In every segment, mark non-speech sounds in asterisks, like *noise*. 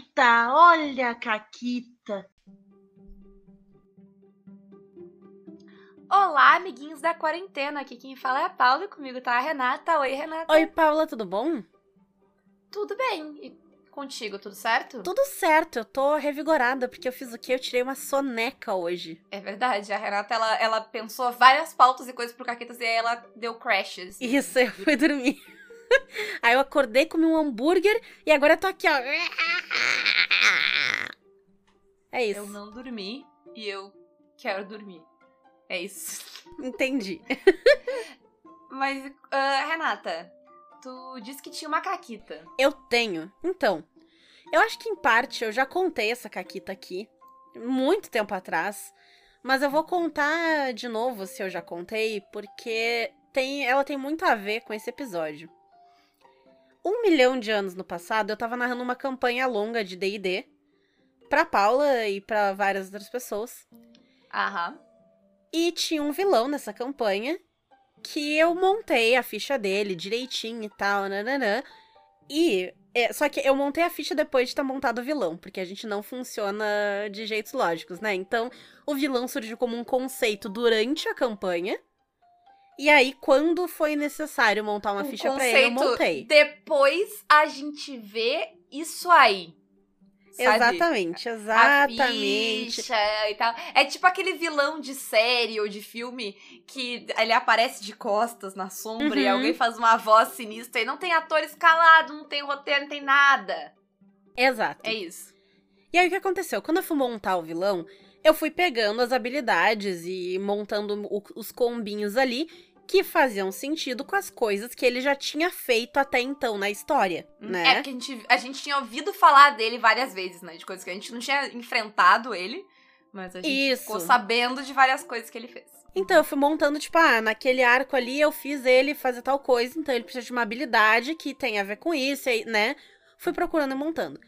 Caquita, olha a Caquita. Olá, amiguinhos da quarentena. Aqui quem fala é a Paula e comigo tá a Renata. Oi, Renata. Oi, Paula, tudo bom? Tudo bem. E contigo, tudo certo? Tudo certo, eu tô revigorada, porque eu fiz o quê? Eu tirei uma soneca hoje. É verdade, a Renata, ela, ela pensou várias pautas e coisas pro Caquetas e aí ela deu crashes. Isso, eu fui dormir. *laughs* Aí eu acordei, comi um hambúrguer e agora eu tô aqui, ó. *laughs* É isso. Eu não dormi e eu quero dormir. É isso. *laughs* Entendi. Mas, uh, Renata, tu disse que tinha uma caquita. Eu tenho. Então, eu acho que em parte eu já contei essa caquita aqui, muito tempo atrás. Mas eu vou contar de novo se eu já contei, porque tem, ela tem muito a ver com esse episódio. Um milhão de anos no passado, eu tava narrando uma campanha longa de D&D pra Paula e pra várias outras pessoas. Aham. E tinha um vilão nessa campanha que eu montei a ficha dele direitinho e tal, nananã. E. é, só que eu montei a ficha depois de estar montado o vilão, porque a gente não funciona de jeitos lógicos, né? Então, o vilão surgiu como um conceito durante a campanha. E aí, quando foi necessário montar uma Um ficha pra ele, eu montei. Depois a gente vê isso aí. Sabe? Exatamente, A exatamente. ficha e tal. É tipo aquele vilão de série ou de filme que ele aparece de costas na sombra e Uhum. alguém faz uma voz sinistra e não tem ator escalado, não tem roteiro, não tem nada. Exato. É isso. E aí o que aconteceu? Quando eu fui montar o vilão, eu fui pegando as habilidades e montando o- os combinhos ali que faziam sentido com as coisas que ele já tinha feito até então na história, É né? porque a gente, a gente tinha ouvido falar dele várias vezes, né? De coisas que a gente não tinha enfrentado ele, mas a gente Isso. ficou sabendo de várias coisas que ele fez. Então eu fui montando, tipo, ah, naquele arco ali eu fiz ele fazer tal coisa, então ele precisa de uma habilidade que tem a ver com isso, e aí, né? Fui procurando e montando.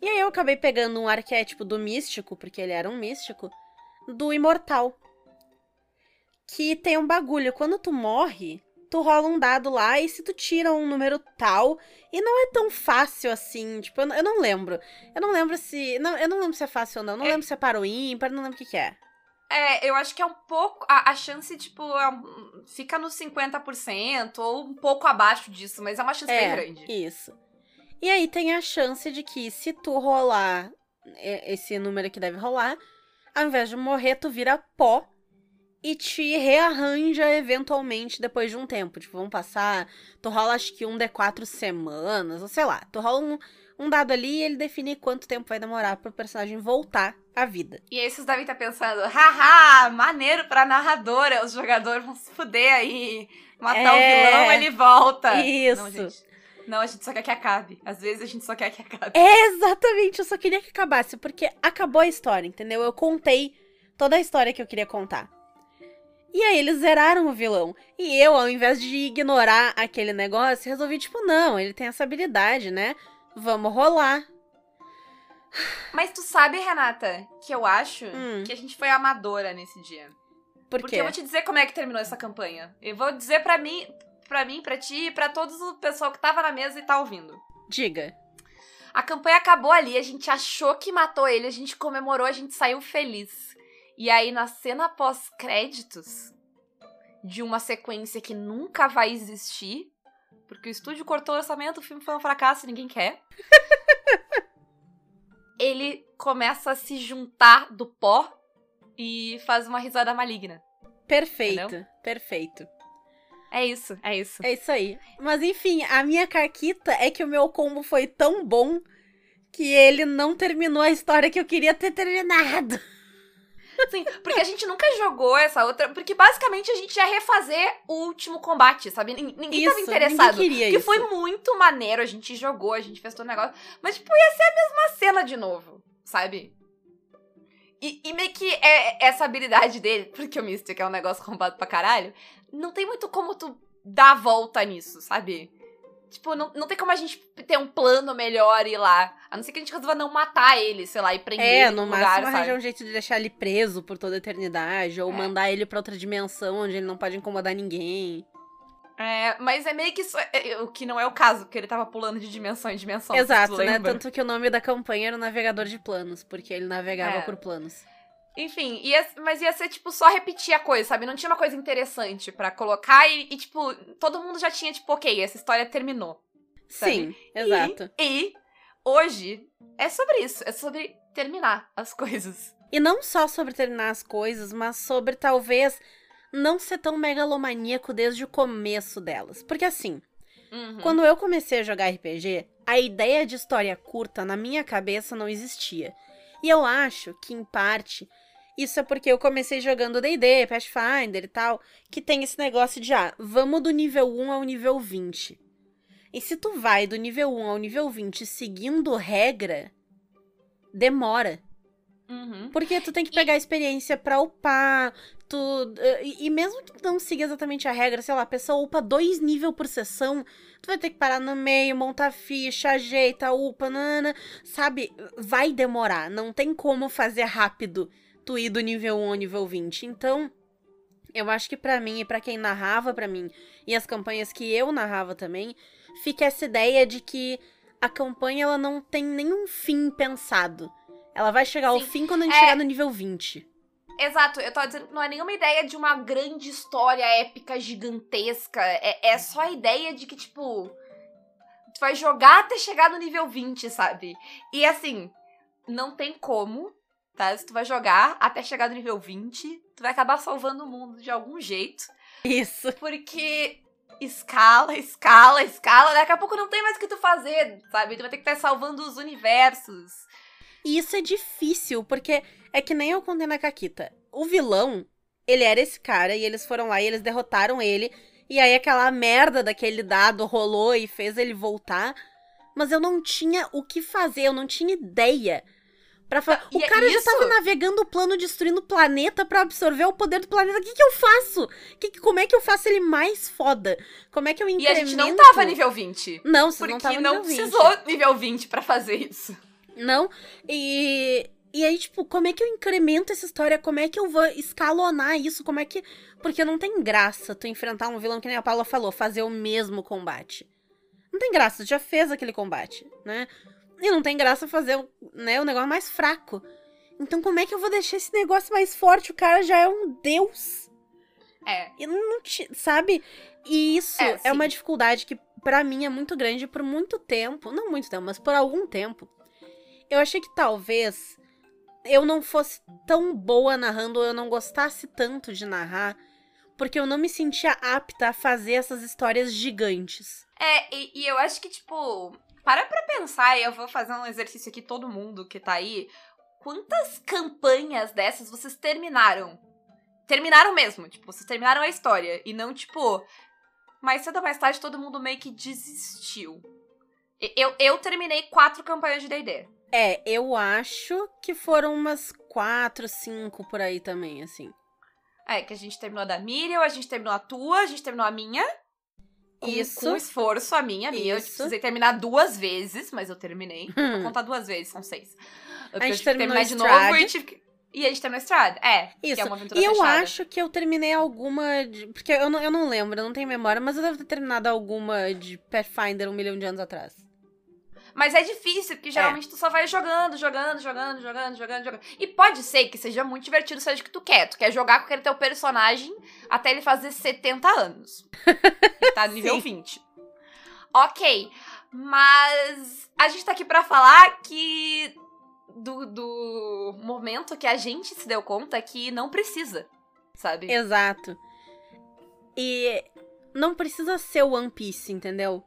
E aí eu acabei pegando um arquétipo do místico, porque ele era um místico, do imortal. Que tem um bagulho, quando tu morre, tu rola um dado lá e se tu tira um número tal, e não é tão fácil assim, tipo, eu, não- eu não lembro. Eu não lembro se. Não, eu não lembro se é fácil ou não. Não É. lembro se é para o ímpar, não lembro o que, que é. É, eu acho que é um pouco. A, a chance, tipo, é fica nos 50% ou um pouco abaixo disso, mas é uma chance bem grande. Isso. E aí tem a chance de que se tu rolar é, esse número que deve rolar, ao invés de morrer, tu vira pó e te rearranja eventualmente depois de um tempo. Tipo, vão passar. Tu rola acho que um D4 semanas, ou sei lá. Tu rola um, um dado ali e ele define quanto tempo vai demorar pro personagem voltar à vida. E aí vocês devem estar pensando, haha, maneiro pra narradora, os jogadores vão se fuder aí, matar o É. vilão, ele volta. Isso. Não, gente. Não, a gente só quer que acabe. Às vezes a gente só quer que acabe. É, exatamente. Eu só queria que acabasse, porque acabou a história, entendeu? Eu contei toda a história que eu queria contar. E aí eles zeraram o vilão. E eu, ao invés de ignorar aquele negócio, resolvi, tipo, não, ele tem essa habilidade, né? Vamos rolar. Mas tu sabe, Renata, que eu acho Hum. que a gente foi amadora nesse dia. Por Porque eu vou te dizer como é que terminou essa campanha. Eu vou dizer pra mim, pra mim, pra ti e pra todos o pessoal que tava na mesa e tá ouvindo. Diga. A campanha acabou ali, a gente achou que matou ele, a gente comemorou, a gente saiu feliz. E aí, na cena pós-créditos de uma sequência que nunca vai existir, porque o estúdio cortou o orçamento, o filme foi um fracasso e ninguém quer. *laughs* ele começa a se juntar do pó e faz uma risada maligna. Perfeito, Entendeu? perfeito. É isso, é isso. É isso aí. Mas enfim, a minha caquita é que o meu combo foi tão bom que ele não terminou a história que eu queria ter terminado. *laughs* Sim, porque a gente nunca jogou essa outra. Porque basicamente a gente ia refazer o último combate, sabe? Nin- Ninguém tava Isso, interessado. ninguém queria que isso. foi muito maneiro, a gente jogou, a gente fez todo o negócio. Mas, tipo, ia ser a mesma cena de novo, sabe? E, e meio que é essa habilidade dele, porque o Mystic é um negócio roubado pra caralho, não tem muito como tu dar a volta nisso, sabe? Tipo, não, não tem como a gente ter um plano melhor e ir lá. A não ser que a gente resolva não matar ele, sei lá, e prender É, ele no no máximo arranjar um jeito de deixar ele preso por toda a eternidade, ou É. mandar ele pra outra dimensão onde ele não pode incomodar ninguém. É, mas é meio que isso, é- é- o que não é o caso, porque ele tava pulando de dimensão em dimensão. Exato, tu né? Tanto que o nome da campanha era o Navegador de Planos, porque ele navegava É. por planos. Enfim, ia, mas ia ser, tipo, só repetir a coisa, sabe? Não tinha uma coisa interessante pra colocar e, e, tipo, todo mundo já tinha, tipo, ok, essa história terminou. Sabe? Sim, exato. E hoje é sobre isso, é sobre terminar as *laughs* coisas. E não só sobre terminar as coisas, mas sobre talvez não ser tão megalomaníaco desde o começo delas. Porque assim, Uhum. quando eu comecei a jogar RPG, a ideia de história curta na minha cabeça não existia. E eu acho que, em parte, isso é porque eu comecei jogando D&D, Pathfinder e tal, que tem esse negócio de, ah, vamos do nível 1 ao nível 20. E se tu vai do nível 1 ao nível 20 seguindo regra, demora. Uhum. Porque tu tem que pegar a experiência pra upar, tu. eh, E, e mesmo que tu não siga exatamente a regra, sei lá, a pessoa upa dois níveis por sessão, tu vai ter que parar no meio, montar ficha, ajeita, upa, nana, sabe? Vai demorar, não tem como fazer rápido tu ir do nível 1 ao nível 20. Então, eu acho que pra mim e pra quem narrava pra mim, e as campanhas que eu narrava também, fica essa ideia de que a campanha ela não tem nenhum fim pensado. Ela vai chegar ao Sim. fim quando a gente É. chegar no nível 20. Exato, eu tô dizendo que não é nenhuma ideia de uma grande história épica gigantesca. É, é só a ideia de que, tipo, tu vai jogar até chegar no nível 20, sabe? E assim, não tem como, tá? Se tu vai jogar até chegar no nível 20, tu vai acabar salvando o mundo de algum jeito. Isso. Porque escala, escala, escala, daqui a pouco não tem mais o que tu fazer, sabe? Tu vai ter que estar salvando os universos. E isso é difícil, porque é que nem eu contei na Caquita. O vilão, ele era esse cara, e eles foram lá e eles derrotaram ele. E aí aquela merda daquele dado rolou e fez ele voltar. Mas eu não tinha o que fazer, eu não tinha ideia. Pra fa... E O é cara já tava navegando o plano, destruindo o planeta pra absorver o poder do planeta. O que, que eu faço? Que, que- como é que eu faço ele mais foda? Como é que eu E incremento? a gente não tava nível 20. Não, Porque não não, nível 20. precisou nível 20 pra fazer isso. Não. E. E aí, tipo, como é que eu incremento essa história? Como é que eu vou escalonar isso? Como é que. Porque não tem graça tu enfrentar um vilão que nem a Paula falou, fazer o mesmo combate. Não tem graça, tu já fez aquele combate, né? E não tem graça fazer né, o negócio mais fraco. Então, como é que eu vou deixar esse negócio mais forte? O cara já é um deus. É. E não te- sabe? E isso É, é, uma dificuldade que pra mim é muito grande por muito tempo, não muito tempo, mas por algum tempo. Eu achei que talvez eu não fosse tão boa narrando, ou eu não gostasse tanto de narrar, porque eu não me sentia apta a fazer essas histórias gigantes. É, e, e eu acho que, tipo, para pra pensar, e eu vou fazer um exercício aqui, todo mundo que tá aí. Quantas campanhas dessas vocês terminaram? Terminaram mesmo, tipo, vocês terminaram a história. E não, tipo, mais cedo ou mais tarde todo mundo meio que desistiu. Eu, eu terminei quatro campanhas de DD. É, eu acho que foram umas quatro, cinco por aí também, assim. É, que a gente terminou a da Miriam, a gente terminou a tua, a gente terminou a minha. Isso. Com esforço, a minha, a minha. Eu Isso. precisei terminar duas vezes, mas eu terminei. Vou Hum. contar duas vezes, são seis. Eu A gente terminou de novo e tive que... E a gente terminou Strad. É, que Isso. é uma aventura E eu fechada. acho que eu terminei alguma. De... Porque eu não, eu não lembro, eu não tenho memória, mas eu devo ter terminado alguma de Pathfinder um milhão de anos atrás. Mas é difícil, porque geralmente tu só vai jogando, jogando, jogando, jogando, jogando, jogando. E pode ser que seja muito divertido, seja o que tu quer. Tu quer jogar com aquele teu personagem até ele fazer 70 anos. *laughs* e tá no nível Sim. 20. Ok, mas a gente tá aqui pra falar que do, do momento que a gente se deu conta que não precisa, sabe? Exato. E não precisa ser o One Piece, entendeu?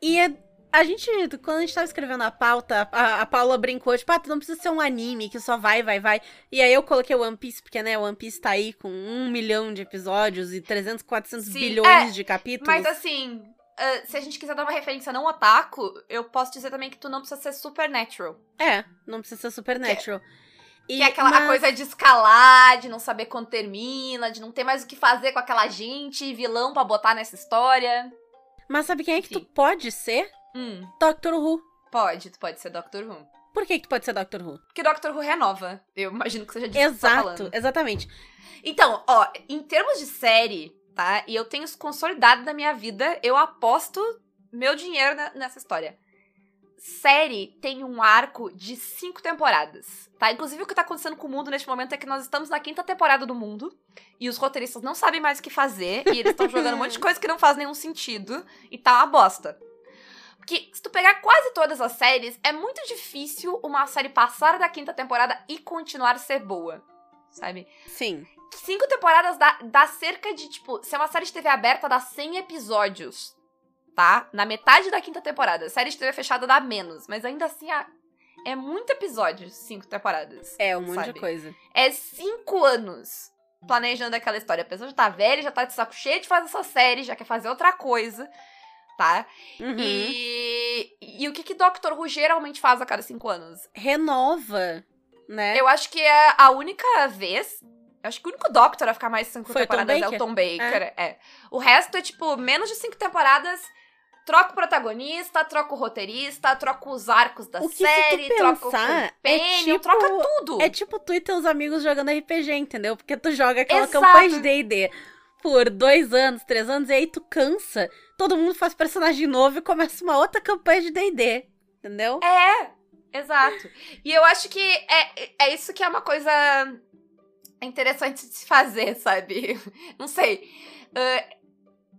E é- a gente, quando a gente tava escrevendo a pauta, a, a Paula brincou, tipo, ah, tu não precisa ser um anime que só vai, vai, vai. E aí eu coloquei o One Piece, porque, né, o One Piece tá aí com um milhão de episódios e 300, 400 Sim, bilhões é, de capítulos. Mas assim, ah, se a gente quiser dar uma referência não otaku, eu posso dizer também que tu não precisa ser supernatural. É, não precisa ser Supernatural. E, Que é aquela mas- coisa de escalar, de não saber quando termina, de não ter mais o que fazer com aquela gente, vilão pra botar nessa história. Mas sabe quem é que tu Enfim. pode ser? Hum, Doctor Who. pode, tu pode ser Doctor Who. Por que, que tu pode ser Doctor Who? Porque Doctor Who renova. Eu imagino que seja disso que tá Exato, falando. exatamente. Então, ó, em termos de série, tá? E eu tenho isso consolidado na minha vida. Eu aposto meu dinheiro na- nessa história. Série tem um arco de cinco temporadas, tá? Inclusive, o que tá acontecendo com o mundo neste momento é que nós estamos na quinta temporada do mundo e os roteiristas não sabem mais o que fazer e eles estão jogando um monte de *laughs* coisa que não faz nenhum sentido e tá uma bosta. Porque se tu pegar quase todas as séries, é muito difícil uma série passar da quinta temporada e continuar a ser boa, sabe? Sim. Cinco temporadas dá, dá cerca de, tipo, se é uma série de TV aberta, dá 100 episódios, tá? Na metade da quinta temporada. Série de TV fechada dá menos, mas ainda assim é, é muito episódio, cinco temporadas. É, um monte Sabe? de coisa. É cinco anos planejando aquela história. A pessoa já tá velha, já tá de saco cheio de fazer essa série, já quer fazer outra coisa, tá? Uhum. E, e o que que Dr. Who geralmente faz a cada cinco anos? Renova, né? Eu acho que é a única vez. Eu acho que o único Doctor a ficar mais cinco Foi o Tom temporadas é o? Tom Baker. É. O resto é, tipo, menos de cinco temporadas. Troca o protagonista, troca o roteirista, troca os arcos da O que se série, troca o pensar, é companion, tipo- troca tudo. É tipo tu e teus amigos jogando RPG, entendeu? Porque tu joga aquela Exato. campanha de D&D por dois anos, três anos, e aí tu cansa. Todo mundo faz personagem novo e começa uma outra campanha de D&D, entendeu? É, exato. E eu acho que é, é isso que é uma coisa interessante de se fazer, sabe? *laughs* Não sei. Ah,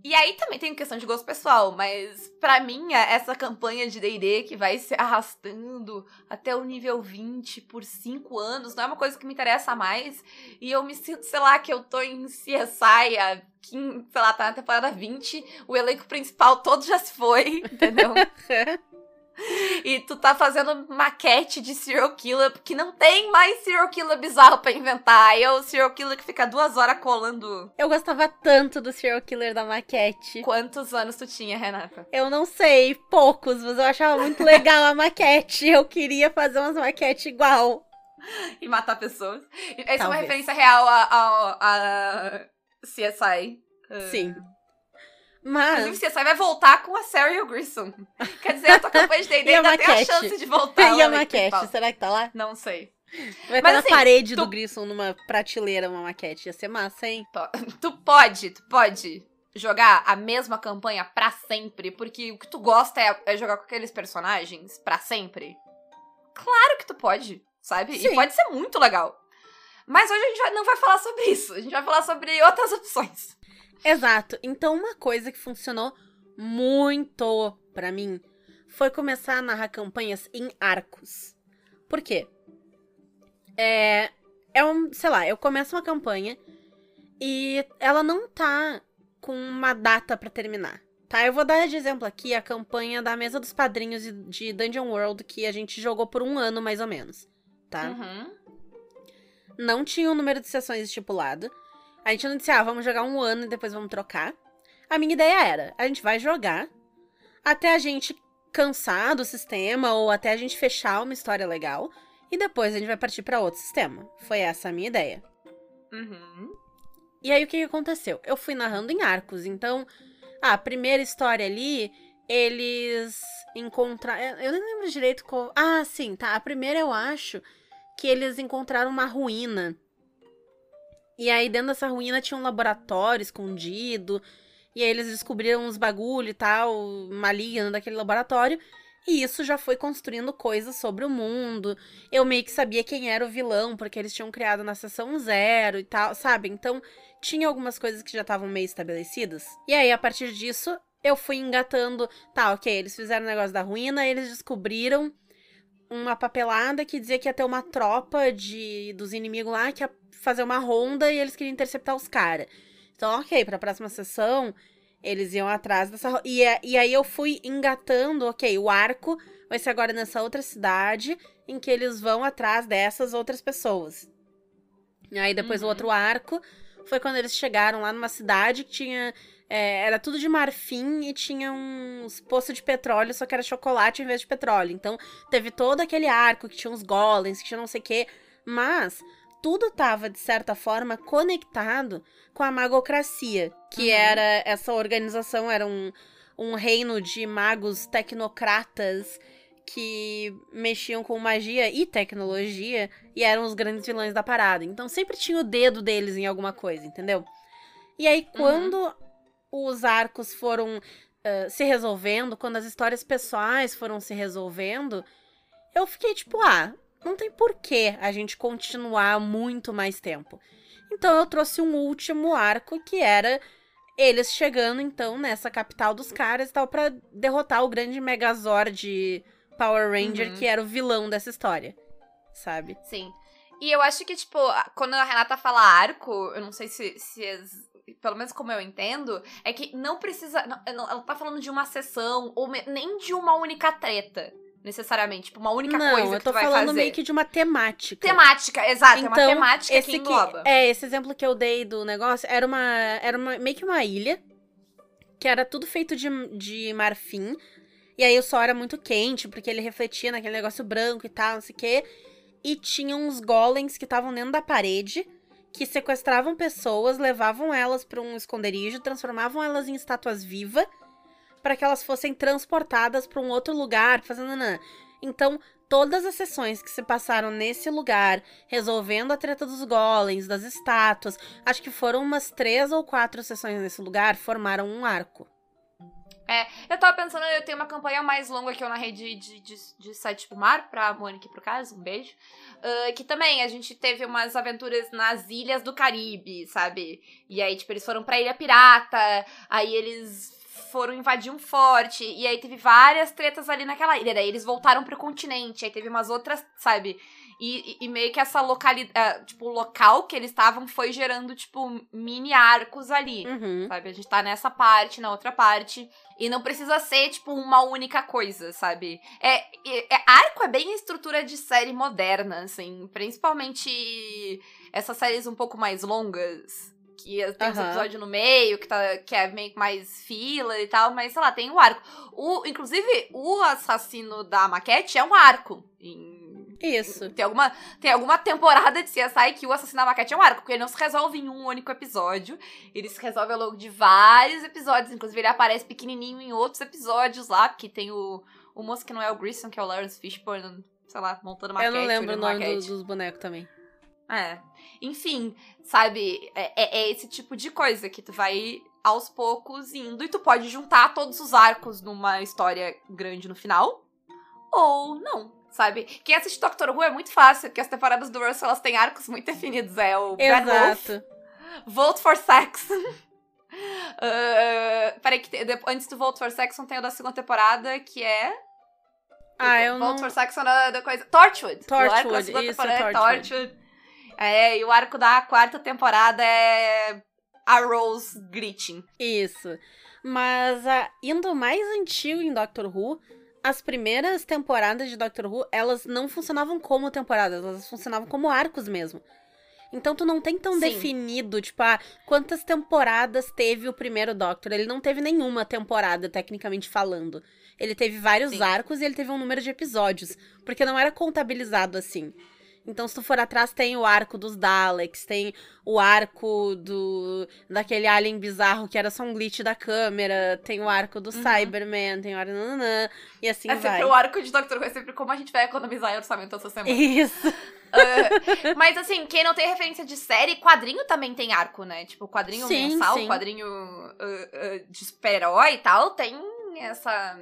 e aí também tem questão de gosto pessoal, mas pra mim, é essa campanha de D&D que vai se arrastando até o nível 20 por 5 anos, não é uma coisa que me interessa mais. E eu me sinto, sei lá, que eu tô em CSI, quin- sei lá, tá na temporada 20, o elenco principal todo já se foi, *laughs* entendeu? *laughs* *laughs* E tu tá fazendo maquete de serial killer, porque não tem mais serial killer bizarro pra inventar. É o serial killer que fica duas horas colando. Eu gostava tanto do serial killer da maquete. Quantos anos tu tinha, Renata? Eu não sei, poucos, mas eu achava muito legal a *laughs* maquete. Eu queria fazer umas maquetes igual. E matar pessoas. Essa é uma Talvez. referência real a, a, a CSI. Uh, Sim. Mas Inclusive, CSI vai voltar com a Sarah e o Grissom. Quer dizer, a tua campanha de *laughs* D&D ainda tem a chance de voltar. e a maquete, será que tá lá? Não sei. Vai Mas estar assim, na parede tu- do Grissom numa prateleira uma maquete. Ia ser massa, hein? *laughs* Tu pode, tu pode jogar a mesma campanha pra sempre, porque o que tu gosta é, é jogar com aqueles personagens pra sempre. Claro que tu pode, sabe? Sim. E pode ser muito legal. Mas hoje a gente não vai falar sobre isso, a gente vai falar sobre outras opções. Exato. Então, uma coisa que funcionou muito pra mim foi começar a narrar campanhas em arcos. Por quê? É, é um, sei lá, eu começo uma campanha e ela não tá com uma data pra terminar. Tá, eu vou dar de exemplo aqui a campanha da mesa dos padrinhos de- Dungeon World que a gente jogou por um ano mais ou menos, tá? Uhum. não tinha um número de sessões estipulado. A gente não disse, ah, vamos jogar um ano e depois vamos trocar. A minha ideia era, a gente vai jogar até a gente cansar do sistema ou até a gente fechar uma história legal e depois a gente vai partir para outro sistema. Foi essa a minha ideia. Uhum. E aí o que, que aconteceu? Eu fui narrando em arcos, então a primeira história ali, eles encontraram, eu nem lembro direito qual. Ah, sim, tá. A primeira eu acho que eles encontraram uma ruína. E aí dentro dessa ruína tinha um laboratório escondido. E aí eles descobriram uns bagulho e tal, maligno daquele laboratório. E isso já foi construindo coisas sobre o mundo. Eu meio que sabia quem era o vilão, porque eles tinham criado na sessão zero e tal, sabe? Então tinha algumas coisas que já estavam meio estabelecidas. E aí, a partir disso, eu fui engatando. Tá, ok, eles fizeram o negócio da ruína, eles descobriram uma papelada que dizia que ia ter uma tropa de dos inimigos lá que ia fazer uma ronda e eles queriam interceptar os caras. Então, ok, pra próxima sessão, eles iam atrás dessa. E, a- e aí eu fui engatando, ok, o arco vai ser agora nessa outra cidade em que eles vão atrás dessas outras pessoas. E aí depois o Uhum. outro arco foi quando eles chegaram lá numa cidade que tinha. É, era tudo de marfim e tinha uns poços de petróleo, só que era chocolate em vez de petróleo. Então teve todo aquele arco que tinha uns golems, que tinha não sei o quê. Mas tudo tava, de certa forma, conectado com a magocracia, que Uhum. era essa organização, era um, um reino de magos tecnocratas que mexiam com magia e tecnologia e eram os grandes vilões da parada. Então sempre tinha o dedo deles em alguma coisa, entendeu? E aí, quando os arcos foram uh, se resolvendo, quando as histórias pessoais foram se resolvendo, eu fiquei tipo, ah, não tem porquê a gente continuar muito mais tempo. Então eu trouxe um último arco que era eles chegando então nessa capital dos caras e tal para derrotar o grande Megazord Power Ranger Uhum. que era o vilão dessa história, sabe? Sim. E eu acho que, tipo, quando a Renata fala arco, eu não sei se, se as- pelo menos como eu entendo, é que não precisa. não- não- ela tá falando de uma sessão, ou nem de uma única treta, necessariamente. Tipo, uma única não, coisa eu que tô tu vai falando meio que de uma temática. Temática, exato, é uma Então, temática esse que engloba. é, esse exemplo que eu dei do negócio era uma era uma, meio que uma ilha que era tudo feito de, de marfim. E aí o sol era muito quente, porque ele refletia naquele negócio branco e tal, não sei o quê. E tinha uns golems que estavam dentro da parede, que sequestravam pessoas, levavam elas para um esconderijo, transformavam elas em estátuas vivas, para que elas fossem transportadas para um outro lugar, fazendo. Então, todas as sessões que se passaram nesse lugar, resolvendo a treta dos golems, das estátuas, acho que foram umas três ou quatro sessões nesse lugar, formaram um arco. Eu tava pensando, eu tenho uma campanha mais longa que eu narrei de, de, de, de Sete pro Mar, pra Mônica e pro caso, um beijo. Ah, que também a gente teve umas aventuras nas ilhas do Caribe, sabe? E aí, tipo, eles foram pra Ilha Pirata, aí eles foram invadir um forte, e aí teve várias tretas ali naquela ilha. Daí eles voltaram pro continente, aí teve umas outras, sabe? E, e- e meio que essa localidade, tipo, o local que eles estavam foi gerando, tipo, mini arcos ali. Uhum. Sabe? A gente tá nessa parte, na outra parte. E não precisa ser, tipo, uma única coisa, sabe? É, é- é- arco é bem estrutura de série moderna, assim. Principalmente essas séries um pouco mais longas. Que tem uns Aham. episódios no meio, que, tá, que é meio que mais fila e tal, mas sei lá, tem o arco. O, inclusive, o assassino da maquete é um arco. Em- Isso. tem alguma, tem alguma temporada de CSI que o assassino da maquete é um arco, porque ele não se resolve em um único episódio. Ele se resolve ao longo de vários episódios. Inclusive, ele aparece pequenininho em outros episódios lá, porque tem o, o moço que não é o Grissom, que é o Lawrence Fishburne, sei lá, montando maquete. eu não lembro o nome do- dos bonecos também. É. Enfim, sabe? É, é- é esse tipo de coisa que tu vai aos poucos indo e tu pode juntar todos os arcos numa história grande no final. Ou não, sabe? Quem assiste Doctor Who é muito fácil, porque as temporadas do Russell elas têm arcos muito definidos. É o Bad Wolf, Exato. Vote for Sex. Ah, *laughs* peraí, que te- de- antes do Vote for Saxon tem o da segunda temporada, que é. Ah, eu Vote não. for Saxon da, da coisa. Torchwood. Torchwood, segunda isso, temporada é Torchwood. É, e o arco da quarta temporada é. A Rose Greeting. Isso. Mas ah, indo mais antigo em Doctor Who, as primeiras temporadas de Doctor Who, elas não funcionavam como temporadas, elas funcionavam como arcos mesmo. Então tu não tem tão Sim. definido, tipo, ah, quantas temporadas teve o primeiro Doctor. Ele não teve nenhuma temporada, tecnicamente falando. Ele teve vários Sim. arcos e ele teve um número de episódios, porque não era contabilizado assim. Então, se tu for atrás, tem o arco dos Daleks, tem o arco do daquele alien bizarro que era só um glitch da câmera, tem o arco do Uhum. Cyberman, tem o arco nananã, e assim é vai. sempre o arco de Doctor Who, é sempre como a gente vai economizar em orçamento essa semana. Isso. Ah, mas assim, quem não tem referência de série, quadrinho também tem arco, né? Tipo, quadrinho Sim, mensal, sim. quadrinho ah, ah, de super-herói e tal, tem essa.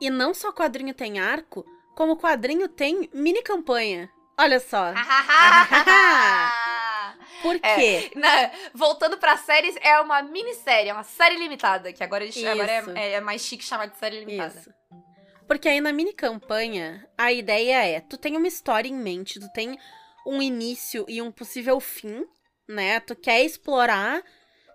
E não só quadrinho tem arco, como quadrinho tem mini campanha. Olha só. Por É. quê? Na- voltando pra séries, é uma minissérie, é uma série limitada, que agora, eles- agora Isso. é, é mais chique chamar de série limitada. Isso. Porque aí na mini campanha, a ideia é, tu tem uma história em mente, tu tem um início e um possível fim, né? Tu quer explorar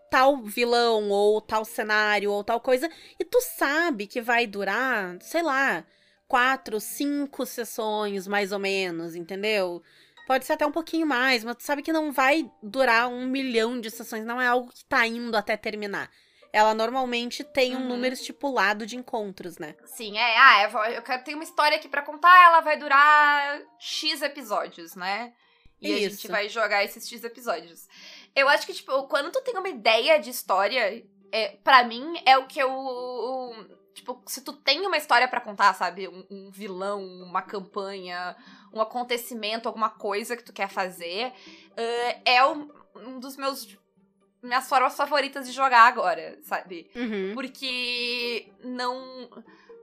tal vilão ou tal cenário ou tal coisa e tu sabe que vai durar, sei lá, quatro, cinco sessões mais ou menos, entendeu? Pode ser até um pouquinho mais, mas tu sabe que não vai durar um milhão de sessões, não é algo que tá indo até terminar. Ela normalmente tem um Uhum. número estipulado de encontros, né? Sim, é. Ah, eu, quero ter uma história aqui pra contar, ela vai durar X episódios, né? E a gente Isso. vai jogar esses X episódios. Eu acho que, tipo, quando tu tem uma ideia de história, é, para mim é o que eu. Tipo, se tu tem uma história pra contar, sabe? Um, um vilão, uma campanha, um acontecimento, alguma coisa que tu quer fazer, eh, é um, um dos meus minhas formas favoritas de jogar agora, sabe? Uhum. Porque não.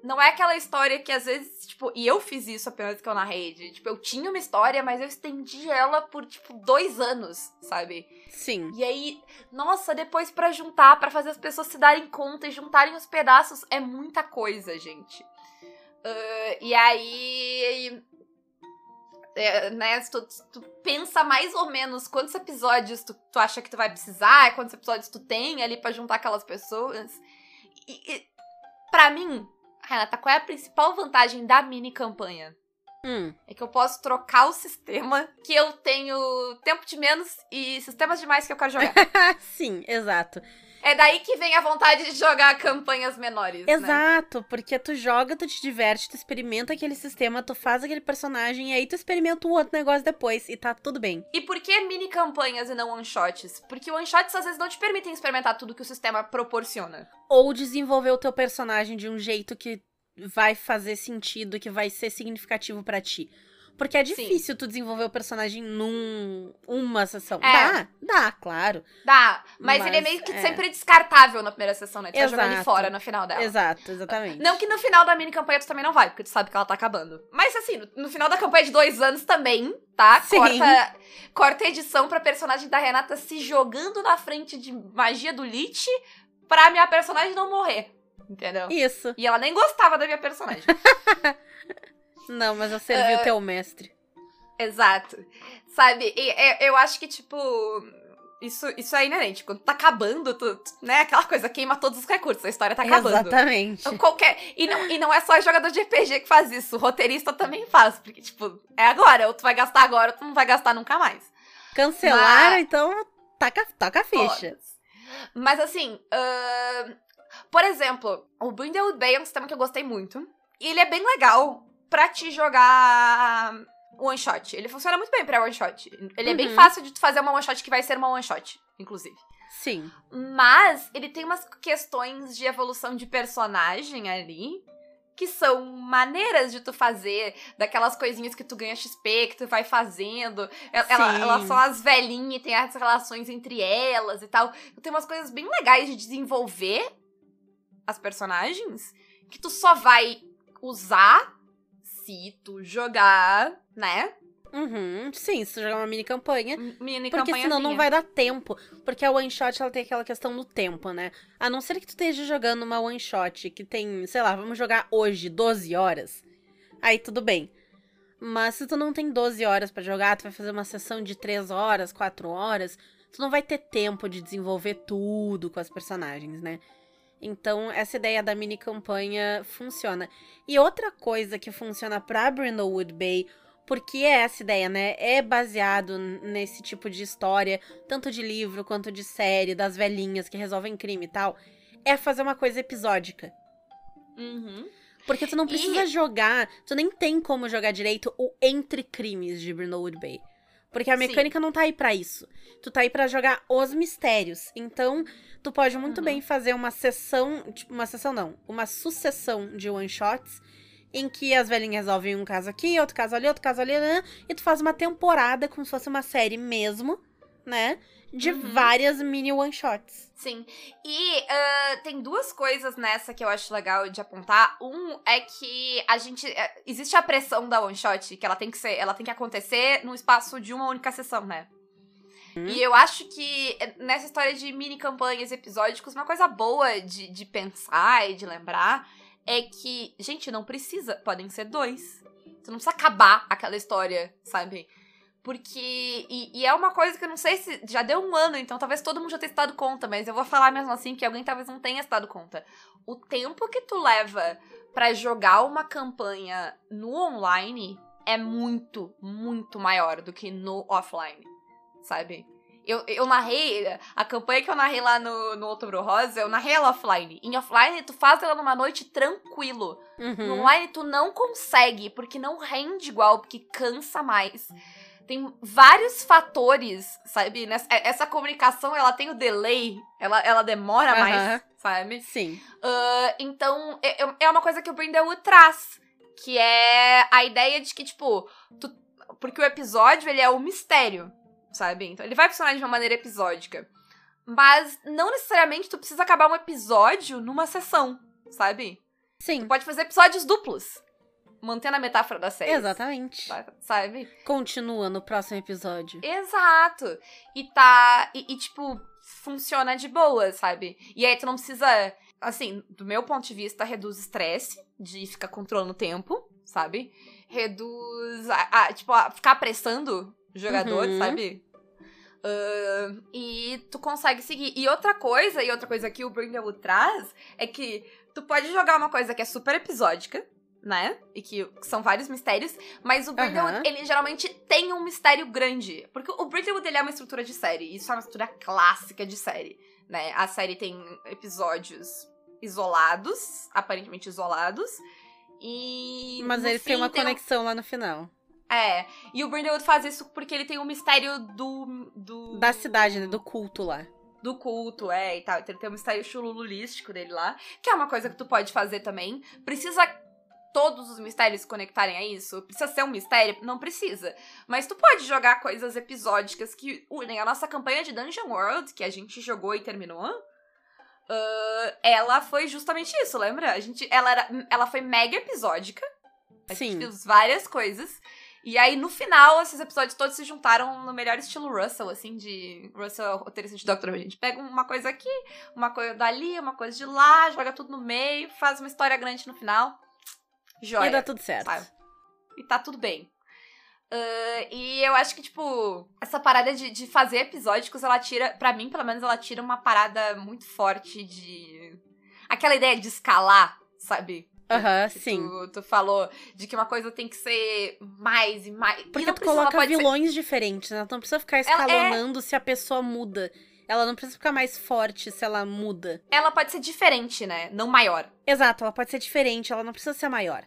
Não é aquela história que às vezes, tipo, e eu fiz isso apenas que eu narrei. de, Tipo, eu tinha uma história, mas eu estendi ela por, tipo, dois anos, sabe? Sim. E aí, nossa, depois pra juntar, pra fazer as pessoas se darem conta e juntarem os pedaços, é muita coisa, gente. Ah, e aí. é, né, tu, tu pensa mais ou menos quantos episódios tu, tu acha que tu vai precisar, quantos episódios tu tem ali pra juntar aquelas pessoas. E, e para mim, Renata, qual é a principal vantagem da mini campanha? Hum. É que eu posso trocar o sistema, que eu tenho tempo de menos e sistemas demais que eu quero jogar. *laughs* Sim, exato. É daí que vem a vontade de jogar campanhas menores. né? Exato, porque tu joga, tu te diverte, tu experimenta aquele sistema, tu faz aquele personagem e aí tu experimenta um outro negócio depois e tá tudo bem. E por que mini campanhas e não one shots? Porque one shots às vezes não te permitem experimentar tudo que o sistema proporciona. Ou desenvolver o teu personagem de um jeito que vai fazer sentido, que vai ser significativo pra ti. Porque é Sim. difícil tu desenvolver o personagem num uma sessão. É. Dá, dá, claro. Dá, mas, Mas, ele é meio que é. sempre descartável na primeira sessão, né? Tu vai jogar ele Exato. fora no final dela. Exato, exatamente. Não que no final da mini campanha tu também não vai, porque tu sabe que ela tá acabando. Mas assim, no, no final da campanha de dois anos também, tá? Sim. Corta, corta a edição pra personagem da Renata se jogando na frente de magia do Lich pra minha personagem não morrer. Entendeu? Isso. E ela nem gostava da minha personagem. *laughs* Não, mas eu servi É. o teu mestre. Exato. Sabe? E, é, eu acho que, tipo. Isso, isso é inerente. Quando tá acabando, tu, tu- né? Aquela coisa, queima todos os recursos, a história tá acabando. Exatamente. Então, qualquer. E não, e não é só jogador de RPG que faz isso. O roteirista também faz. Porque, tipo, é agora. Ou tu vai gastar agora, ou tu não vai gastar nunca mais. Cancelaram, Mas- então taca, toca a ficha. Mas assim, ahn, por exemplo, o Brindlewood Bay é um sistema que eu gostei muito. E ele é bem legal pra te jogar one shot. Ele funciona muito bem pra one shot. Ele é bem Uhum. fácil de tu fazer uma one shot que vai ser uma one shot, inclusive. Sim. Mas ele tem umas questões de evolução de personagem ali que são maneiras de tu fazer, daquelas coisinhas que tu ganha XP, que tu vai fazendo. El- ela- elas são as velhinhas e tem as relações entre elas e tal. Tem umas coisas bem legais de desenvolver as personagens que tu só vai usar se tu jogar, né? Uhum. Sim, se tu jogar uma mini campanha. Mini Porque senão não vai dar tempo. Porque a one shot ela tem aquela questão do tempo, né? A não ser que tu esteja jogando uma one shot que tem, sei lá, vamos jogar hoje 12 horas. Aí tudo bem. Mas se tu não tem 12 horas pra jogar, tu vai fazer uma sessão de 3 horas, 4 horas, tu não vai ter tempo de desenvolver tudo com as personagens, né? Então, essa ideia da mini campanha funciona. E outra coisa que funciona pra Brindlewood Bay, porque é essa ideia, né? É baseado nesse tipo de história, tanto de livro quanto de série, das velhinhas que resolvem crime e tal, é fazer uma coisa episódica. Uhum. Porque tu não E- precisa jogar, tu nem tem como jogar direito o entre crimes de Brindlewood Bay. Porque a Sim. mecânica não tá aí pra isso. Tu tá aí pra jogar os mistérios. Então, tu pode muito Uhum. bem fazer uma sessão, tipo, uma sessão não, uma sucessão de one shots em que as velhinhas resolvem um caso aqui, outro caso ali, outro caso ali, né? e tu faz uma temporada como se fosse uma série mesmo, né? De Uhum. várias mini one shots. Sim. E ah, tem duas coisas nessa que eu acho legal de apontar. Um é que a gente. é, existe a pressão da one shot, que ela tem que ser. Ela tem que acontecer no espaço de uma única sessão, né? E eu acho que é, nessa história de mini campanhas episódicos, uma coisa boa de, de pensar e de lembrar é que, gente, não precisa, podem ser dois. Tu não precisa acabar aquela história, sabe? Porque. E, e é uma coisa que eu não sei se. Já deu um ano, então talvez todo mundo já tenha se dado conta, mas eu vou falar mesmo assim que alguém talvez não tenha se dado conta. O tempo que tu leva pra jogar uma campanha no online é muito, muito maior do que no offline, sabe? Eu, eu narrei, a campanha que eu narrei lá no, no Outubro Rosa, eu narrei ela offline. Em offline, tu faz ela numa noite tranquilo. No Uhum. online tu não consegue, porque não rende igual, porque cansa mais. Tem vários fatores, sabe? Nessa, é- essa comunicação, ela tem o delay, ela, ela demora mais, sabe? Sim. Ah, então, é, é- é uma coisa que o Brindlewood traz, que é a ideia de que, tipo, tu- porque o episódio, ele é o mistério, sabe? Então, ele vai funcionar de uma maneira episódica. Mas não necessariamente tu precisa acabar um episódio numa sessão, sabe? Sim. Tu pode fazer episódios duplos. Mantendo a metáfora da série. Exatamente. Sabe? Continua no próximo episódio. Exato. E tá. E, e, tipo, funciona de boa, sabe? E aí tu não precisa. Assim, do meu ponto de vista, reduz estresse de ficar controlando o tempo, sabe? Reduz. A, a, tipo, a ficar apressando o jogador, Uhum. sabe? Uh, e tu consegue seguir. E outra coisa, e outra coisa que o Brindlewood traz, é que tu pode jogar uma coisa que é super episódica, né? E que, são vários mistérios, mas o Brindlewood, Aham. ele geralmente tem um mistério grande. Porque o Brindlewood, ele é uma estrutura de série. Isso é uma estrutura clássica de série, né? A série tem episódios isolados, aparentemente isolados, e... Mas eles têm uma tem um- conexão lá no final. É, e o Brindlewood faz isso porque ele tem um mistério do... do Da cidade, né? Do culto lá. do culto, é, e tal. Então ele tem um mistério chulululístico dele lá, que é uma coisa que tu pode fazer também. Precisa todos os mistérios se conectarem a isso? Precisa ser um mistério? Não precisa. Mas tu pode jogar coisas episódicas que unem a nossa campanha de Dungeon World, que a gente jogou e terminou. ah, ela foi justamente isso, lembra? A gente, ela, era, ela foi mega episódica. A gente Sim. fez várias coisas. E aí, no final, esses episódios todos se juntaram no melhor estilo Russell, assim, de Russell, roteirista de Doctor Who. A gente pega uma coisa aqui, uma coisa dali, uma coisa de lá, joga tudo no meio, faz uma história grande no final. Joia. E dá tudo certo. sabe? E tá tudo bem. Ah, e eu acho que, tipo, essa parada de, de fazer episódicos, ela tira, pra mim, pelo menos, ela tira uma parada muito forte de. Aquela ideia de escalar, sabe? Aham, Que sim. Tu, tu falou de que uma coisa tem que ser mais e mais. e Porque tu precisa, coloca pode ser- vilões diferentes, né? Não precisa ficar é- escalonando se a pessoa muda. Ela não precisa ficar mais forte se ela muda. Ela pode ser diferente, né? Não maior. Exato, ela pode ser diferente, ela não precisa ser maior.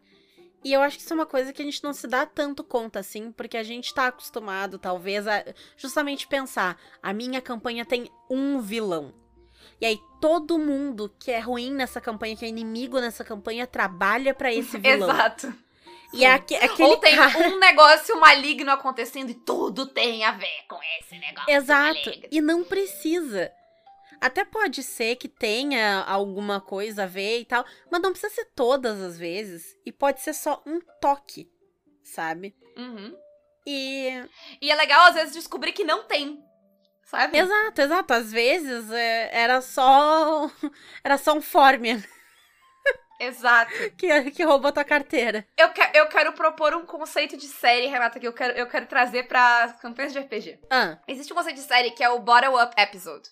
E eu acho que isso é uma coisa que a gente não se dá tanto conta, assim, porque a gente tá acostumado, talvez, a justamente pensar: a minha campanha tem um vilão. E aí todo mundo que é ruim nessa campanha, que é inimigo nessa campanha, trabalha pra esse *laughs* vilão. Exato. E aque- aquele Ou tem cara... um negócio maligno acontecendo e tudo tem a ver com esse negócio. Exato. maligno. E não precisa. Até pode ser que tenha alguma coisa a ver e tal, mas não precisa ser todas as vezes. E pode ser só um toque, sabe? Uhum. E. E é legal, às vezes, descobrir que não tem. Sabe? Exato, exato. Às vezes é, era só. *laughs* Era só um Formian Exato. que, que roubou tua carteira. Eu, que- eu quero propor um conceito de série, Renata, que eu quero, eu quero trazer pra campanhas de RPG. Ah, Existe um conceito de série que é o Bottle Up Episode.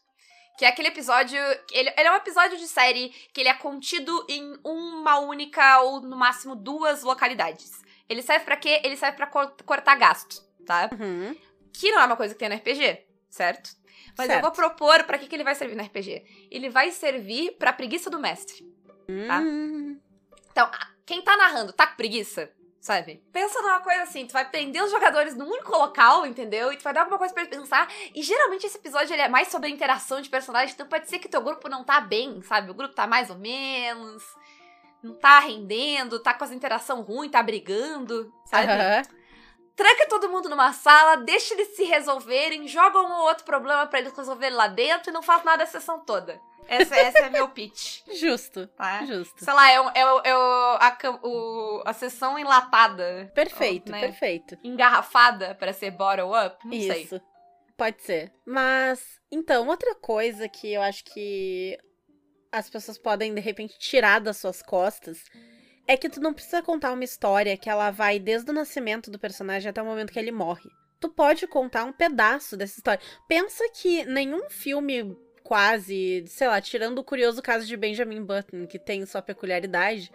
Que é aquele episódio. Ele, ele é um episódio de série que ele é contido em uma única ou no máximo duas localidades. Ele serve pra quê? Ele serve pra cor- cortar gasto, tá? uhum. Que não é uma coisa que tem no RPG, certo? Mas eu Certo. vou propor pra que, que ele vai servir no RPG. Ele vai servir pra preguiça do mestre. Tá. Hum, Então, quem tá narrando tá com preguiça, sabe? Pensa numa coisa assim, tu vai prender os jogadores num único local, entendeu? E tu vai dar alguma coisa pra eles pensar. E geralmente esse episódio ele é mais sobre a interação de personagens, então pode ser que teu grupo não tá bem, sabe? O grupo tá mais ou menos, não tá rendendo, tá com as interação ruim, tá brigando, sabe? Tranca todo mundo numa sala, deixa eles se resolverem, joga um ou outro problema pra eles resolverem lá dentro e não faz nada a sessão toda. Essa, essa é meu pitch, Justo, tá? justo. Sei lá, é, o- é, o- a, o- a sessão enlatada. Perfeito, né? perfeito. Engarrafada pra ser bottle up? Não sei. Isso. Pode ser. Mas, então, outra coisa que eu acho que as pessoas podem, de repente, tirar das suas costas é que tu não precisa contar uma história que ela vai desde o nascimento do personagem até o momento que ele morre. Tu pode contar um pedaço dessa história. Pensa que nenhum filme quase, sei lá, tirando o curioso caso de Benjamin Button, que tem sua peculiaridade.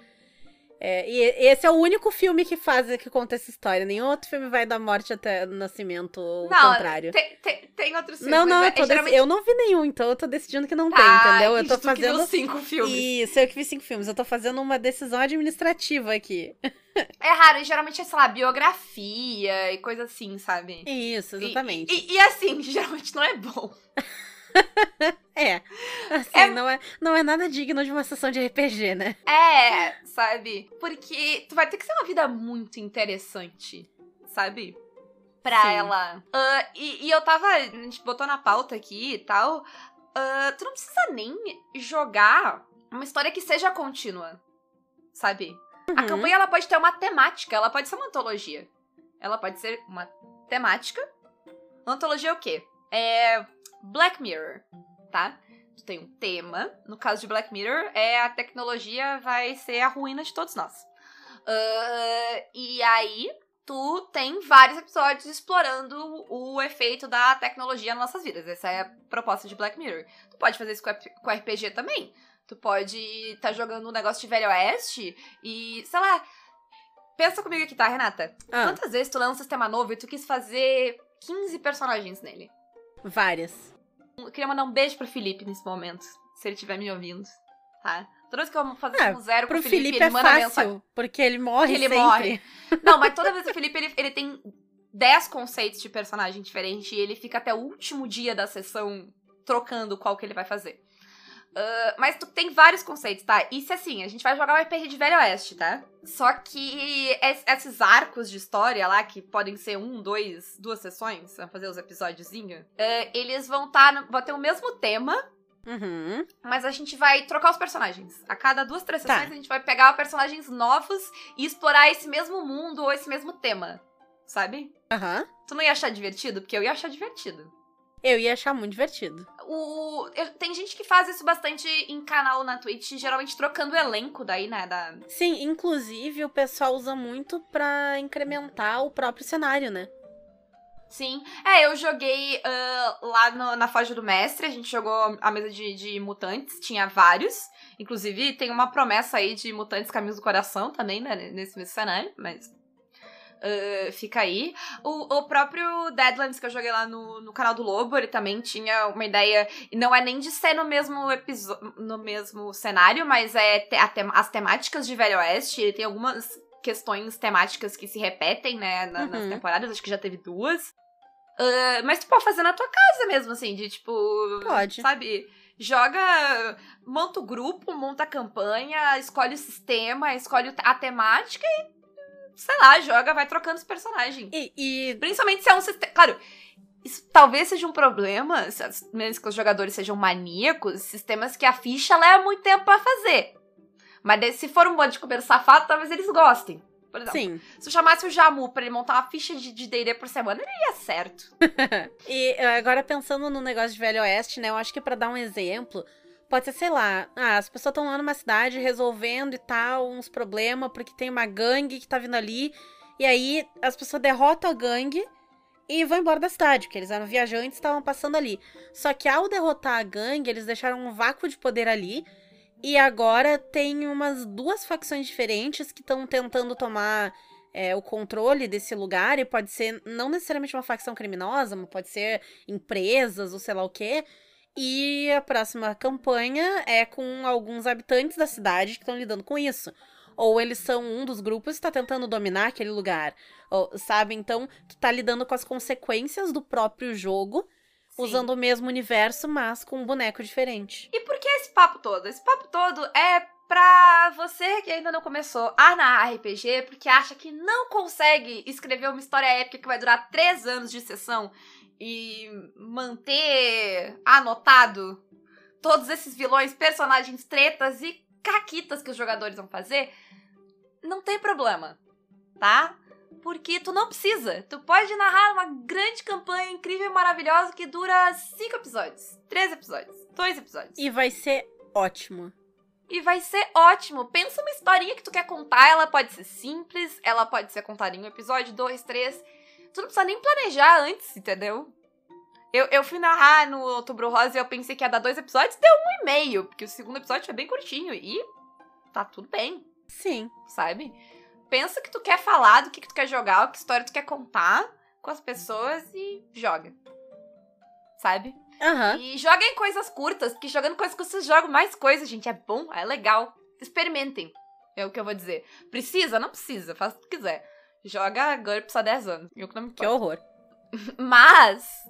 é, e esse é o único filme que faz que conta essa história. Nenhum outro filme vai da morte até o nascimento, o Não, contrário. Tem, tem, tem outros filmes. Não, não, eu, é, geralmente... eu não vi nenhum, então eu tô decidindo que não Tá, tem, entendeu? Eu tô tu que fazendo. cinco filmes. Isso, eu que vi cinco filmes. Eu tô fazendo uma decisão administrativa aqui. *laughs* É raro, e geralmente é, sei lá, biografia e coisa assim, sabe? Isso, E- exatamente. E, e, assim, *laughs* geralmente não é bom. *laughs* É. Assim, É- Não, é, não é nada digno de uma sessão de RPG, né? É, sabe? Porque tu vai ter que ser uma vida muito interessante, sabe? Pra Sim. ela. Ah, e, e eu tava. A gente botou na pauta aqui e tal. ah, tu não precisa nem jogar uma história que seja contínua, sabe? A Uhum. campanha ela pode ter uma temática, ela pode ser uma antologia. Ela pode ser uma temática. Antologia é o quê? É Black Mirror, tá? Tu tem um tema. No caso de Black Mirror, é a tecnologia vai ser a ruína de todos nós. Ah, e aí, tu tem vários episódios explorando o efeito da tecnologia nas nossas vidas. Essa é a proposta de Black Mirror. Tu pode fazer isso com, RPG também. Tu pode estar jogando um negócio de Velho Oeste e, sei lá. Pensa comigo aqui, tá, Renata? Ah, Quantas vezes tu lança um sistema novo e tu quis fazer 15 personagens nele? Várias. Eu queria mandar um beijo pro Felipe nesse momento, se ele estiver me ouvindo, tá? Toda vez que eu vou fazer Ah, um zero Pro pro Felipe, Felipe ele é manda fácil, mensagem. porque ele morre Ele sempre. morre. *laughs* Não, mas toda vez o Felipe, ele, ele tem 10 conceitos de personagem diferente e ele fica até o último dia da sessão trocando qual que ele vai fazer. Ah, mas tu tem vários conceitos, tá? Isso assim, a gente vai jogar um RPG de Velho Oeste, tá? Só que es- esses arcos de história lá, que podem ser um, dois, duas sessões, fazer os episódiozinhos, ah, eles vão tá, no- vão ter o mesmo tema, Uhum. mas a gente vai trocar os personagens. A cada duas, três Tá. sessões, a gente vai pegar personagens novos e explorar esse mesmo mundo ou esse mesmo tema. Sabe? Aham. Tu não ia achar divertido? Porque eu ia achar divertido. Eu ia achar muito divertido. O, eu- tem gente que faz isso bastante em canal na Twitch, geralmente trocando o elenco daí, né? Da, Sim, inclusive o pessoal usa muito pra incrementar o próprio cenário, né? Sim. É, eu joguei ah, lá no- na Foge do Mestre, a gente jogou a mesa de, de mutantes, tinha vários. Inclusive, tem uma promessa aí de mutantes caminhos do coração também, né? Nesse mesmo cenário, mas. Ah, fica aí. O, o próprio Deadlands que eu joguei lá no, no canal do Lobo, ele também tinha uma ideia. e Não é nem de ser no mesmo episódio, no mesmo cenário, mas é te- a tem- as temáticas de Velho Oeste. Ele tem algumas questões temáticas que se repetem, né, na- nas Uhum. temporadas. Acho que já teve duas. Ah, mas tu pode fazer na tua casa mesmo, assim, de tipo. Pode. Sabe? Joga. Monta o grupo, monta a campanha, escolhe o sistema, escolhe a temática e. Sei lá, joga, vai trocando os personagens. E, e- Principalmente se é um sistema. Claro, isso talvez seja um problema, mesmo que os jogadores sejam maníacos, sistemas que a ficha leva muito tempo pra fazer. Mas se for um bando de comer safado, talvez eles gostem. Por exemplo, sim. se eu chamasse o Jamu pra ele montar uma ficha de de D&D por semana, ele ia certo. *laughs* E eh, agora pensando no negócio de Velho Oeste, né? Eu acho que pra dar um exemplo, pode ser, sei lá, ah, as pessoas estão lá numa cidade resolvendo e tal, uns problemas, porque tem uma gangue que tá vindo ali. E aí as pessoas derrotam a gangue e vão embora da cidade, porque eles eram viajantes e estavam passando ali. Só que ao derrotar a gangue, eles deixaram um vácuo de poder ali. E agora tem umas duas facções diferentes que estão tentando tomar é, o controle desse lugar. E pode ser não necessariamente uma facção criminosa, mas pode ser empresas ou sei lá o quê. E a próxima campanha é com alguns habitantes da cidade que estão lidando com isso. Ou eles são um dos grupos que está tentando dominar aquele lugar. Ou, sabe? Então, tu tá lidando com as consequências do próprio jogo, usando o mesmo universo, mas com um boneco diferente. E por que esse papo todo? Esse papo todo é pra você que ainda não começou a narrar RPG, porque acha que não consegue escrever uma história épica que vai durar três anos de sessão e manter anotado todos esses vilões, personagens, tretas e caquitas que os jogadores vão fazer, não tem problema, tá? Porque tu não precisa. Tu pode narrar uma grande campanha incrível e maravilhosa que dura cinco episódios, três episódios, dois episódios. E vai ser ótimo. E vai ser ótimo. Pensa uma historinha que tu quer contar. Ela pode ser simples, ela pode ser contada em um episódio, dois, três. Tu não precisa nem planejar antes, entendeu? Eu, eu fui narrar no Outubro Rosa e eu pensei que ia dar dois episódios, deu um e meio, porque o segundo episódio foi bem curtinho e tá tudo bem, Sim. sabe? Pensa o que tu quer falar, do que, que tu quer jogar, que história tu quer contar com as pessoas e joga. Sabe? Aham. E joguem coisas curtas, porque jogando coisas curtas vocês jogam mais coisas, gente. É bom, é legal. Experimentem. É o que eu vou dizer. Precisa? Não precisa. Faz o que quiser. Joga GURPS há 10 anos. Eu que não me Que horror. *laughs* Mas,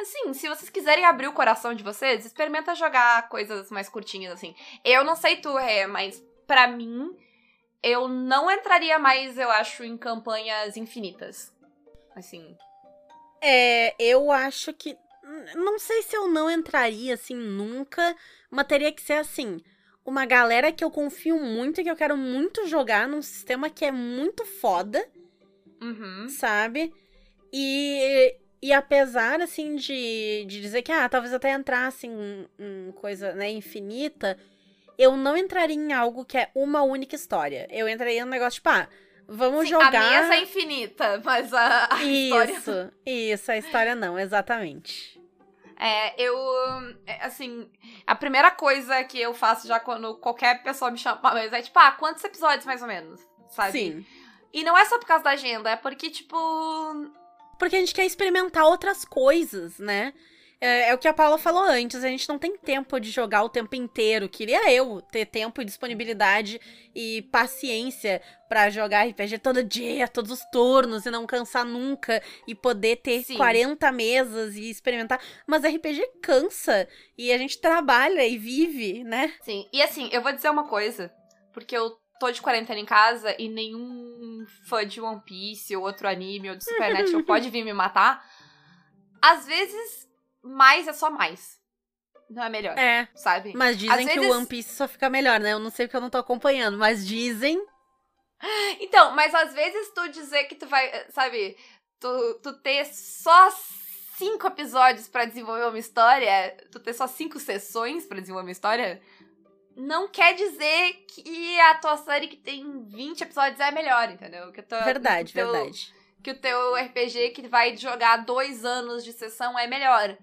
assim, se vocês quiserem abrir o coração de vocês, experimenta jogar coisas mais curtinhas, assim. Eu não sei tu, é, mas pra mim, eu não entraria mais, eu acho, em campanhas infinitas. Assim. É, eu acho que. não sei se eu não entraria assim nunca, mas teria que ser assim. Uma galera que eu confio muito e que eu quero muito jogar num sistema que é muito foda, Uhum. sabe? E, e apesar, assim, de, de dizer que, ah, talvez até entrasse em, em coisa, né, infinita, eu não entraria em algo que é uma única história. Eu entraria num negócio, tipo, ah, vamos Sim, jogar... A mesa é infinita, mas a, a história. Isso, isso, a história não, exatamente. É, eu. é, Assim, a primeira coisa que eu faço já quando qualquer pessoa me chama, mas é tipo, ah, quantos episódios mais ou menos? Sabe? Sim. E não é só por causa da agenda, é porque, tipo. Porque a gente quer experimentar outras coisas, né? É, é o que a Paula falou antes, a gente não tem tempo de jogar o tempo inteiro. Queria eu ter tempo e disponibilidade e paciência pra jogar RPG todo dia, todos os turnos e não cansar nunca e poder ter Sim. 40 mesas e experimentar. Mas RPG cansa e a gente trabalha e vive, né? Sim. E assim, eu vou dizer uma coisa, porque eu tô de quarentena em casa e nenhum fã de One Piece ou outro anime ou de Supernatural pode *laughs* vir me matar. Às vezes, mais é só mais. Não é melhor, É. sabe? Mas dizem Às que o vezes- One Piece só fica melhor, né? Eu não sei porque eu não tô acompanhando, mas dizem. Então, mas às vezes tu dizer que tu vai, sabe, tu, tu ter só cinco episódios pra desenvolver uma história, tu ter só cinco sessões pra desenvolver uma história, não quer dizer que a tua série que tem 20 episódios é melhor, entendeu? Que tua- Verdade, o teu- verdade. Que o teu RPG que vai jogar dois anos de sessão é melhor.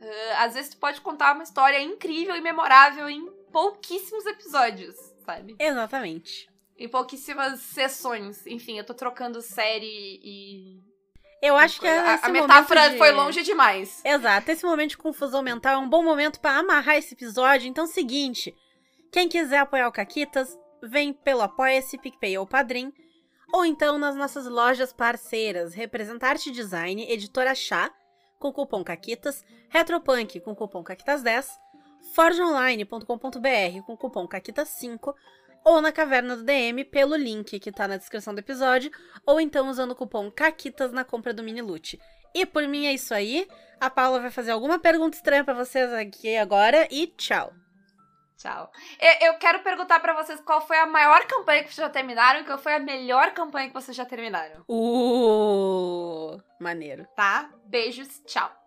Eh, às vezes tu pode contar uma história incrível e memorável em pouquíssimos episódios, sabe? Exatamente. Em pouquíssimas sessões. Enfim, eu tô trocando série e. Eu acho que a, esse a metáfora de- foi longe demais. Exato, esse momento de confusão mental é um bom momento pra amarrar esse episódio. Então, seguinte: quem quiser apoiar o Caquitas, vem pelo Apoia-se, PicPay ou Padrim, ou então nas nossas lojas parceiras, Representarte Design, Editora Chá, com cupom Caquitas, Retropunk com cupom Caquitas10, forgeonline.com.br com cupom Caquitas5, ou na Caverna do DM pelo link que tá na descrição do episódio, ou então usando o cupom Caquitas na compra do mini loot. E por mim é isso aí. A Paula vai fazer alguma pergunta estranha pra vocês aqui agora e tchau. Tchau. Eu, eu quero perguntar pra vocês qual foi a maior campanha que vocês já terminaram e qual foi a melhor campanha que vocês já terminaram. Uh, maneiro. Tá? Beijos, tchau.